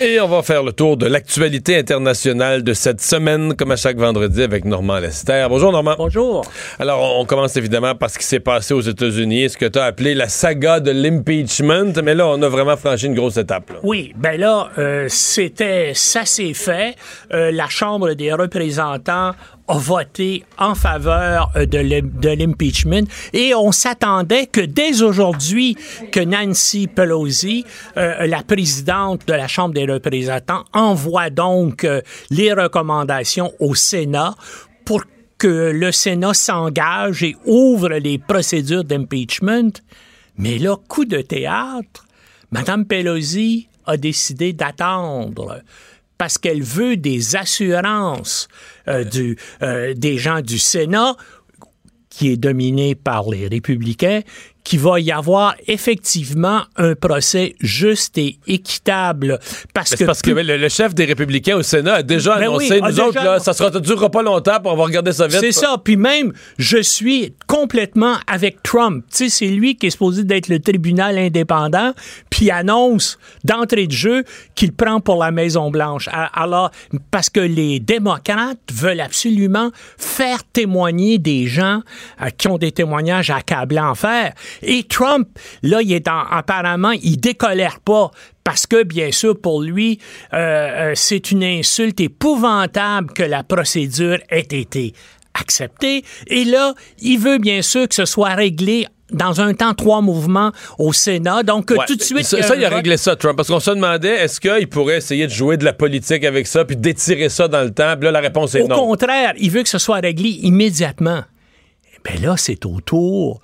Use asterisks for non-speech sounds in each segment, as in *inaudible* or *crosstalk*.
Et on va faire le tour de l'actualité internationale de cette semaine, comme à chaque vendredi, avec Normand Lester. Bonjour, Normand. Bonjour. Alors, on commence évidemment par ce qui s'est passé aux États-Unis, ce que tu as appelé la saga de l'impeachment. Mais là, on a vraiment franchi une grosse étape. Oui, ben là, euh, c'était, ça s'est fait. Euh, la Chambre des représentants a voté en faveur euh, de l'impeachment et on s'attendait que dès aujourd'hui que Nancy Pelosi, euh, la présidente de la Chambre des représentants, envoie donc euh, les recommandations au Sénat pour que le Sénat s'engage et ouvre les procédures d'impeachment. Mais là, coup de théâtre, Mme Pelosi a décidé d'attendre parce qu'elle veut des assurances euh, du, euh, des gens du Sénat qui est dominé par les républicains, qu'il va y avoir effectivement un procès juste et équitable. Parce que, parce que le, chef des Républicains au Sénat a déjà ben annoncé, nous autres, là, ça ne durera pas longtemps, pour on va regarder ça vite. C'est ça. Puis même, je suis complètement avec Trump. Tu sais, c'est lui qui est supposé d'être le tribunal indépendant, puis annonce d'entrée de jeu qu'il prend pour la Maison-Blanche. Alors, parce que les démocrates veulent absolument faire témoigner des gens euh, qui ont des témoignages accablants à faire. Et Trump, là, il est apparemment, il décolère pas parce que, bien sûr, pour lui, euh, euh, c'est une insulte épouvantable que la procédure ait été acceptée. Et là, il veut bien sûr que ce soit réglé dans un temps, trois mouvements au Sénat. Donc, tout de suite. Ça, il a réglé ça, Trump. Parce qu'on se demandait, est-ce qu'il pourrait essayer de jouer de la politique avec ça puis d'étirer ça dans le temps? Puis là, la réponse est non. Au contraire, il veut que ce soit réglé immédiatement. Mais là, c'est au tour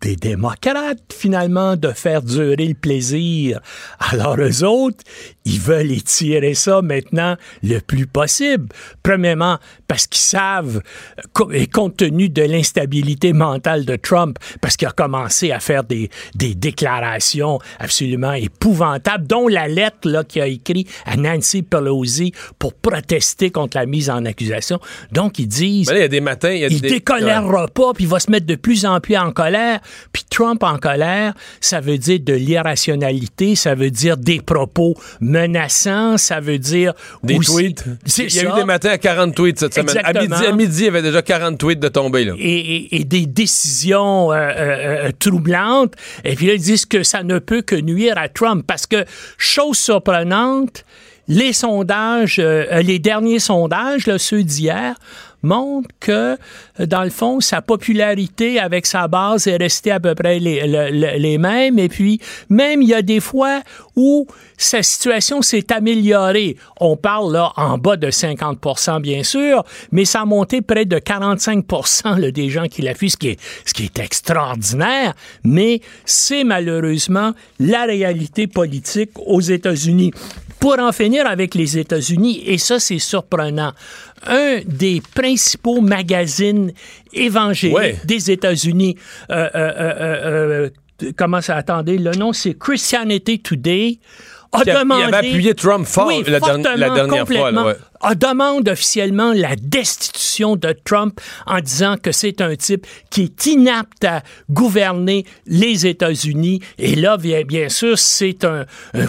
des démocrates, finalement, de faire durer le plaisir. Alors, eux autres, ils veulent étirer ça maintenant le plus possible. Premièrement, parce qu'ils savent, et compte tenu de l'instabilité mentale de Trump, parce qu'il a commencé à faire des, des déclarations absolument épouvantables, dont la lettre qu'il a écrite à Nancy Pelosi pour protester contre la mise en accusation. Donc, ils disent... Ben il y a des matins... Il, y a il décolèrera pas, puis il va se mettre de plus en plus en colère. Puis Trump en colère, ça veut dire de l'irrationalité, ça veut dire des propos menaçants, ça veut dire... Des tweets. Il y a eu des matins à 40 tweets cette semaine. À midi, il y avait déjà 40 tweets de tomber. Là. Et, des décisions euh, euh, euh, troublantes. Et puis là, ils disent que ça ne peut que nuire à Trump parce que, chose surprenante, les sondages, les derniers sondages, là, ceux d'hier, montre que, dans le fond, sa popularité avec sa base est restée à peu près les, mêmes. Et puis, même, il y a des fois où sa situation s'est améliorée. On parle en bas de 50% bien sûr, mais ça a monté près de 45 là, des gens qui l'affuient, ce ce qui est extraordinaire. Mais c'est malheureusement la réalité politique aux États-Unis pour en finir avec les États-Unis, et ça c'est surprenant, un des principaux magazines évangéliques des États-Unis, euh, euh, euh, comment ça, attendez, le nom c'est Christianity Today, a demandé... Il avait appuyé Trump fort la, dernière fois a demande officiellement la destitution de Trump en disant que c'est un type qui est inapte à gouverner les États-Unis. Et là, bien, sûr, c'est un,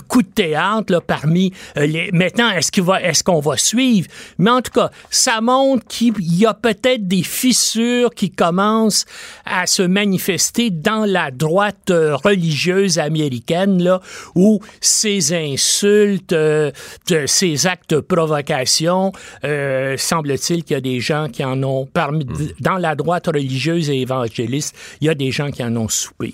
coup de théâtre là, parmi euh, les. Maintenant, est-ce qu'on va, est qu'on va suivre? Mais en tout cas, ça montre qu'il y a peut-être des fissures qui commencent à se manifester dans la droite euh, religieuse américaine, là, où ces insultes, euh, ces actes de provocation euh, semble-t-il qu'il y a des gens qui en ont, parmi, hmm. dans la droite religieuse et évangéliste, il y a des gens qui en ont soupé.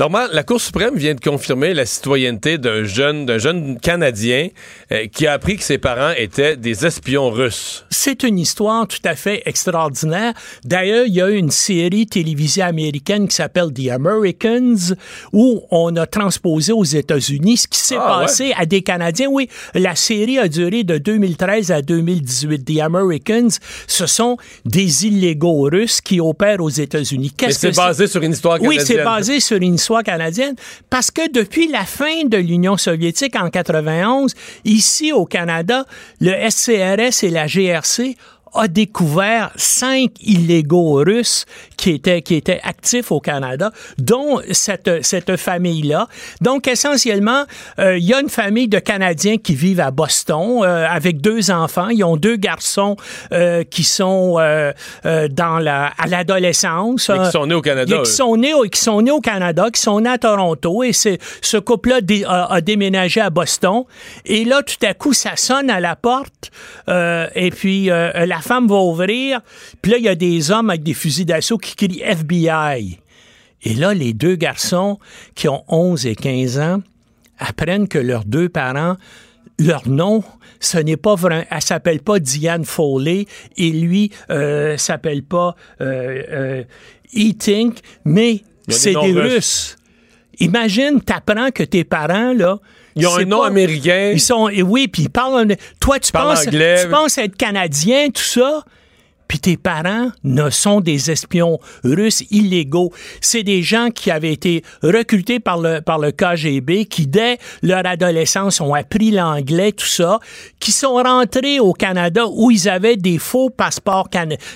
Normalement, la Cour suprême vient de confirmer la citoyenneté d'un jeune, d'un jeune Canadien euh, qui a appris que ses parents étaient des espions russes. C'est une histoire tout à fait extraordinaire. D'ailleurs, il y a une série télévisée américaine qui s'appelle The Americans où on a transposé aux États-Unis ce qui s'est ah, passé à des Canadiens. Oui, la série a duré de 2013 à 2018. The Americans, ce sont des illégaux russes qui opèrent aux États-Unis. Qu'est-ce que c'est basé sur une histoire canadienne? Oui, c'est basé sur une histoire canadienne, parce que depuis la fin de l'Union soviétique en 91, ici au Canada, le SCRS et la GRC a découvert cinq illégaux russes qui étaient, qui étaient actifs au Canada, dont cette, cette famille-là. Donc, essentiellement, euh, il y a une famille de Canadiens qui vivent à Boston euh, avec deux enfants. Ils ont deux garçons euh, qui sont euh, euh, dans la, à l'adolescence. Qui sont nés au Canada. Qui sont nés, qui sont nés au Canada, qui sont nés à Toronto. Et ce couple-là dé- a, a déménagé à Boston. Et là, tout à coup, ça sonne à la porte. euh, et puis, euh, la femme va ouvrir. Puis là, il y a des hommes avec des fusils d'assaut qui crient FBI. Et là, les deux garçons qui ont 11 et 15 ans apprennent que leurs deux parents, leur nom, ce n'est pas vrai. Elle s'appelle pas Diane Foley et lui euh, s'appelle pas euh, euh, Eating, mais des c'est des russes. Russes. Imagine, t'apprends que tes parents, là. Ils ont un nom pas- américain. Ils sont, et oui, puis ils parlent. Toi, tu penses, anglais. tu penses être canadien, tout ça. Puis tes parents ne sont des espions russes illégaux. C'est des gens qui avaient été recrutés par le, par le KGB, qui dès leur adolescence ont appris l'anglais, tout ça, qui sont rentrés au Canada où ils avaient des faux passeports,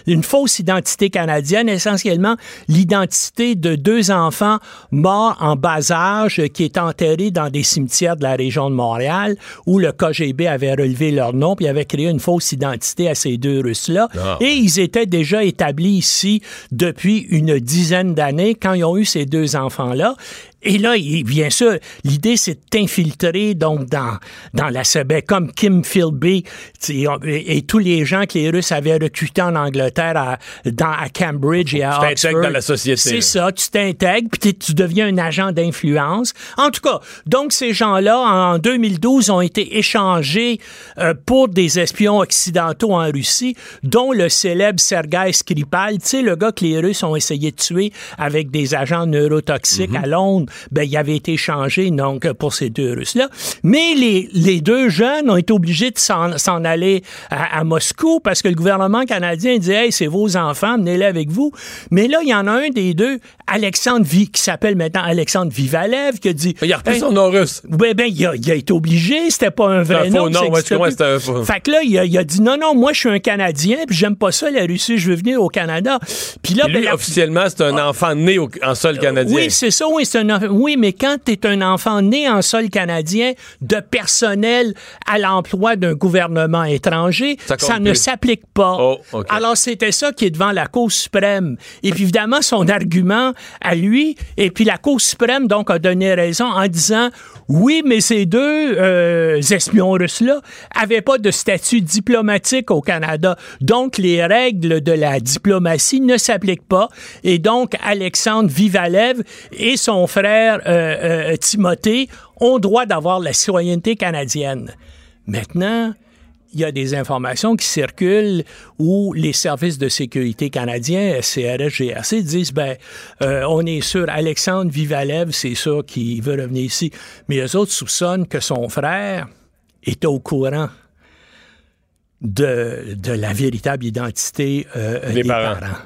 une fausse identité canadienne, essentiellement l'identité de deux enfants morts en bas âge qui étaient enterrés dans des cimetières de la région de Montréal où le KGB avait relevé leur nom puis avait créé une fausse identité à ces deux Russes-là. Ah. Et ils étaient déjà établis ici depuis une dizaine d'années quand ils ont eu ces deux enfants-là. Et là, il- bien sûr, l'idée, c'est de t'infiltrer donc dans, dans la CB, comme Kim Philby et, et tous les gens que les Russes avaient recrutés en Angleterre, à, dans, à Cambridge et à Tu t'intègres Oxford. dans la société, C'est ça, tu t'intègres, puis tu deviens un agent d'influence. En tout cas, donc ces gens-là, en 2012, ont été échangés euh, pour des espions occidentaux en Russie, dont le célèbre Sergei Skripal, tu sais, le gars que les Russes ont essayé de tuer avec des agents neurotoxiques Mhm. à Londres, ben, il avait été échangé, donc, pour ces deux Russes-là. Mais les, les deux jeunes ont été obligés de s'en aller à, à Moscou parce que le gouvernement canadien dit, hey, c'est vos enfants, menez-les avec vous. Mais là, il y en a un des deux, Alexandre Vi, qui s'appelle maintenant Alexandre Vivalev, qui a dit. Il a repris Hey, son nom russe. ben, ben, il a, il a été obligé, c'était pas un vrai un faux nom. nom, ça ouais, tu plus. un faux- Fait que là, il a, il a dit non, non, moi, je suis un Canadien, puis j'aime pas ça, la Russie, je veux venir au Canada. Puis là, lui, ben, la- officiellement, c'est un enfant né au- en sol canadien. oui, c'est ça, oui, c'est un. Oui, mais quand tu es un enfant né en sol canadien de personnel à l'emploi d'un gouvernement étranger, Ça ne s'applique pas. Oh. Alors, c'était ça qui est devant la Cour suprême. Et puis, évidemment, son argument à lui, et puis la Cour suprême, donc, a donné raison en disant oui, mais ces deux euh, espions russes-là avaient pas de statut diplomatique au Canada. Donc, les règles de la diplomatie ne s'appliquent pas. Et donc, Alexandre Vivalev et son frère euh, euh, Timothée ont droit d'avoir la citoyenneté canadienne. Maintenant, il y a des informations qui circulent où les services de sécurité canadiens, CRS, GRC, disent ben, euh, on est sûr, Alexandre Vivalev, c'est ça qui veut revenir ici. Mais les autres soupçonnent que son frère est au courant de, de la véritable identité euh, Des des, parents. parents.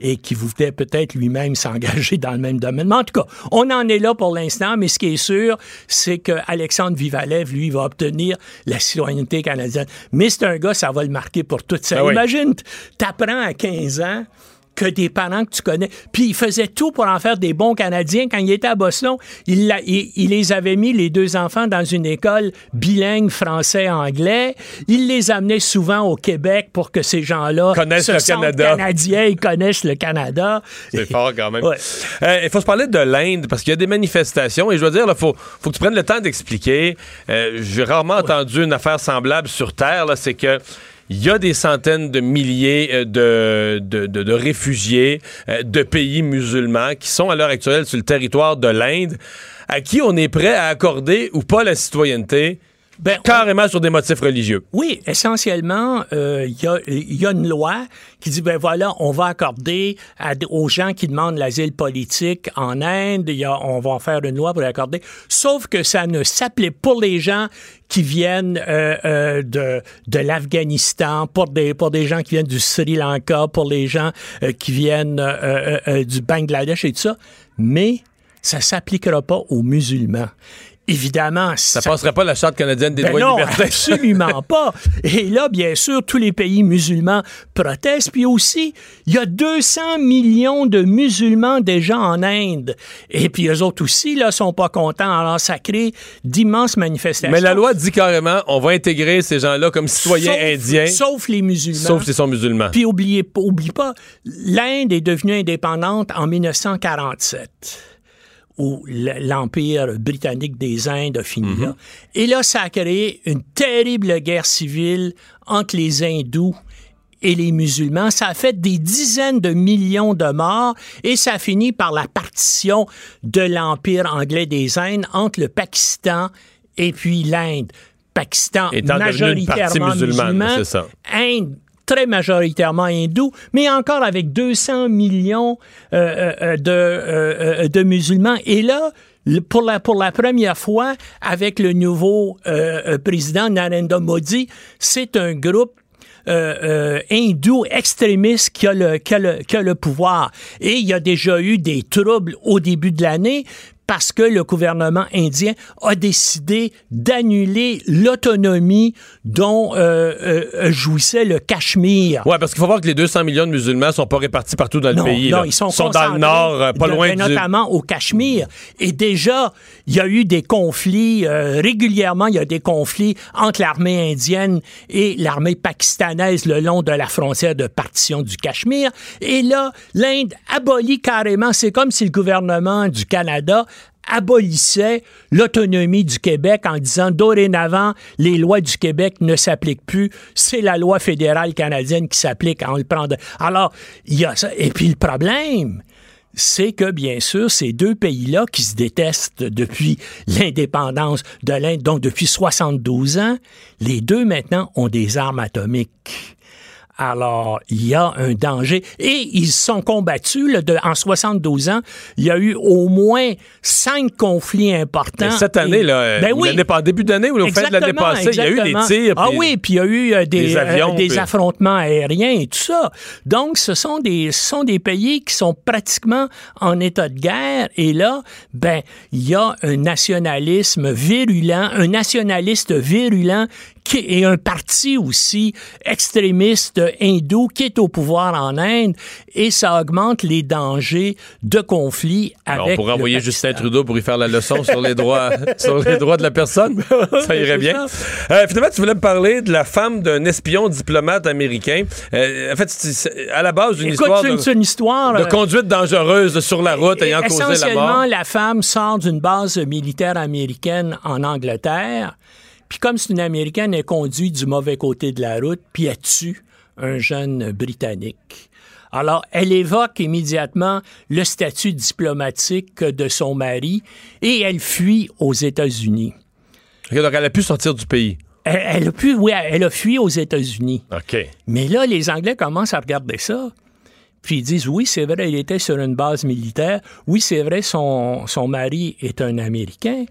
Et qui voulait peut-être lui-même *laughs* s'engager dans le même domaine. Mais en tout cas, on en est là pour l'instant, mais ce qui est sûr, c'est que Alexandre Vivalev, lui, va obtenir la citoyenneté canadienne. Mais c'est un gars, ça va le marquer pour toute sa vie. Ah oui. Imagine, t'apprends à 15 ans que des parents que tu connais. Puis il faisait tout pour en faire des bons Canadiens. Quand il était à Boston, il, l'a- il- il les avait mis, les deux enfants, dans une école bilingue français-anglais. Il les amenait souvent au Québec pour que ces gens-là Connaissent se le Canada. canadiens, ils connaissent le Canada. C'est fort quand même. Ouais. Euh, Il faut se parler de l'Inde parce qu'il y a des manifestations et je dois dire, il faut, faut que tu prennes le temps d'expliquer. Euh, J'ai rarement entendu une affaire semblable sur Terre. C'est que il y a des centaines de milliers euh, de, réfugiés euh, de pays musulmans qui sont à l'heure actuelle sur le territoire de l'Inde, à qui on est prêt à accorder ou pas la citoyenneté, Ben, carrément sur des motifs religieux. Oui, essentiellement, euh, il y, a, il y a une loi qui dit, ben voilà, on va accorder à- aux gens qui demandent l'asile politique en Inde, y a- on va en faire une loi pour l'accorder, sauf que ça ne s'applique pour les gens qui viennent euh, euh, de, de l'Afghanistan, pour des, pour des gens qui viennent du Sri Lanka, pour les gens euh, qui viennent euh, euh, euh, du Bangladesh et tout ça, mais ça s'appliquera pas aux musulmans. Évidemment, ça, ça passerait pas la Charte canadienne des ben droits non, et libertés. absolument *laughs* pas. Et là, bien sûr, tous les pays musulmans protestent. Puis aussi, il y a 200 millions de musulmans déjà en Inde. Et puis eux autres aussi, là, sont pas contents. Alors, ça crée d'immenses manifestations. Mais la loi dit carrément, on va intégrer ces gens-là comme citoyens sauf, indiens. Sauf les musulmans. Sauf s'ils sont musulmans. Puis oubliez, oublie pas, l'Inde est devenue indépendante en 1947 où l'Empire britannique des Indes a fini là. Et là, ça a créé une terrible guerre civile entre les hindous et les musulmans. Ça a fait des dizaines de millions de morts et ça a fini par la partition de l'Empire anglais des Indes entre le Pakistan et puis l'Inde. Pakistan Étant majoritairement musulman, ça. Inde très majoritairement hindou, mais encore avec 200 millions euh, euh, de, euh, de musulmans. Et là, pour la, première fois, avec le nouveau président Narendra Modi, c'est un groupe hindou extrémiste qui a, le, qui, a le, qui a le pouvoir. Et il y a déjà eu des troubles au début de l'année parce que le gouvernement indien a décidé d'annuler l'autonomie dont euh, euh, jouissait le Cachemire. Oui, parce qu'il faut voir que les 200 millions de musulmans sont pas répartis partout dans le pays. Non, là. ils sont, sont dans le nord, euh, pas de, loin mais du... notamment au Cachemire. Et déjà, il y a eu des conflits, euh, régulièrement, il y a des conflits entre l'armée indienne et l'armée pakistanaise le long de la frontière de partition du Cachemire. Et là, l'Inde abolit carrément, c'est comme si le gouvernement du Canada abolissait l'autonomie du Québec en disant dorénavant, les lois du Québec ne s'appliquent plus, c'est la loi fédérale canadienne qui s'applique. On le. Alors, il y a ça. Et puis le problème, c'est que, bien sûr, ces deux pays-là qui se détestent depuis l'indépendance de l'Inde, donc depuis 72 ans, les deux maintenant ont des armes atomiques. Alors, il y a un danger. Et ils sont combattus. Là, de, en 72 ans, il y a eu au moins cinq conflits importants. Mais cette année, Et- là, ben ou oui. pas- début d'année ou au fin de l'année Exactement, passée, il y a eu des tirs. Ah oui, puis il y a eu euh, des, des avions, euh, des puis- affrontements aériens et tout ça. Donc, ce sont des, ce sont des pays qui sont pratiquement en état de guerre. Et là, ben, il y a un nationalisme virulent, un nationaliste virulent est un parti aussi extrémiste hindou qui est au pouvoir en Inde et ça augmente les dangers de conflits avec Ben, On pourrait le envoyer Pakistan. Justin Trudeau pour y faire la leçon sur les droits, *laughs* sur les droits de la personne. *laughs* Ça irait bien. Euh, finalement, tu voulais me parler de la femme d'un espion diplomate américain. Euh, en fait, à la base d'une histoire de, une histoire de euh, conduite dangereuse sur la route ayant causé la Essentiellement, mort. la femme sort d'une base militaire américaine en Angleterre. Puis comme c'est une Américaine, elle conduit du mauvais côté de la route, puis elle tue un jeune Britannique. Alors, elle évoque immédiatement le statut diplomatique de son mari et elle fuit aux États-Unis. Donc, elle a pu sortir du pays. Elle, elle a pu, oui, elle a fui aux États-Unis. OK. Mais là, les Anglais commencent à regarder ça. Puis ils disent, oui, c'est vrai, il était sur une base militaire. Oui, c'est vrai, son, son mari est un Américain.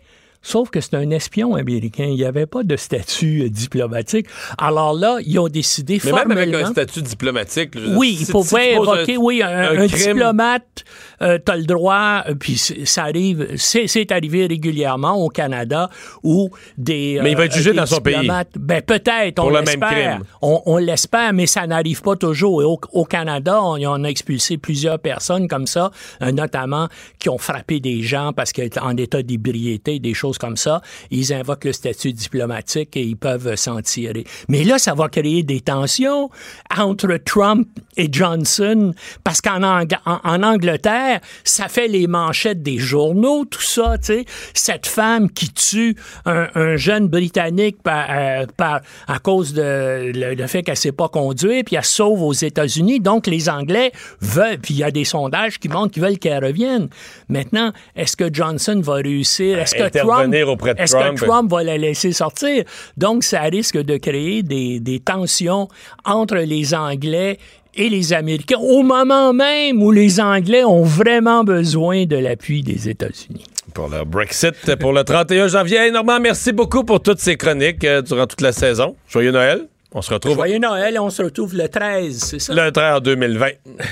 Sauf que c'est un espion américain. Il n'y avait pas de statut euh, diplomatique. Alors là, ils ont décidé Mais même avec formellement... un statut diplomatique. Oui, si- il si pouvait tu poses évoquer, oui, un, un un diplomate, euh, t'as le droit, euh, puis ça arrive, c'est c'est arrivé régulièrement au Canada où des... Mais il va euh, être jugé des dans son pays. Ben peut-être, on Pour le même l'espère. crime. On, on l'espère, mais ça n'arrive pas toujours. Et au, au Canada, on, on a expulsé plusieurs personnes comme ça, euh, notamment qui ont frappé des gens parce qu'ils étaient en état d'ébriété, des choses comme ça. Ils invoquent le statut diplomatique et ils peuvent s'en tirer. Mais là, ça va créer des tensions entre Trump et Johnson parce qu'en Ang- en, en Angleterre, ça fait les manchettes des journaux, tout ça, tu sais. Cette femme qui tue un, un jeune Britannique par, euh, par- à cause de le, le fait qu'elle sait pas conduire, puis elle sauve aux États-Unis. Donc, les Anglais veulent, puis il y a des sondages qui montrent qu'ils veulent qu'elle revienne. Maintenant, est-ce que Johnson va réussir? Est-ce que Trump, Auprès de est-ce Trump. que Trump? Va la laisser sortir? Donc, ça risque de créer des, des tensions entre les Anglais et les Américains au moment même où les Anglais ont vraiment besoin de l'appui des États-Unis. Pour le Brexit, pour le 31 janvier. Normand, merci beaucoup pour toutes ces chroniques euh, durant toute la saison. Joyeux Noël. On se retrouve Joyeux Noël, on se retrouve le 13, c'est ça? le 13 en 2020.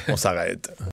On s'arrête.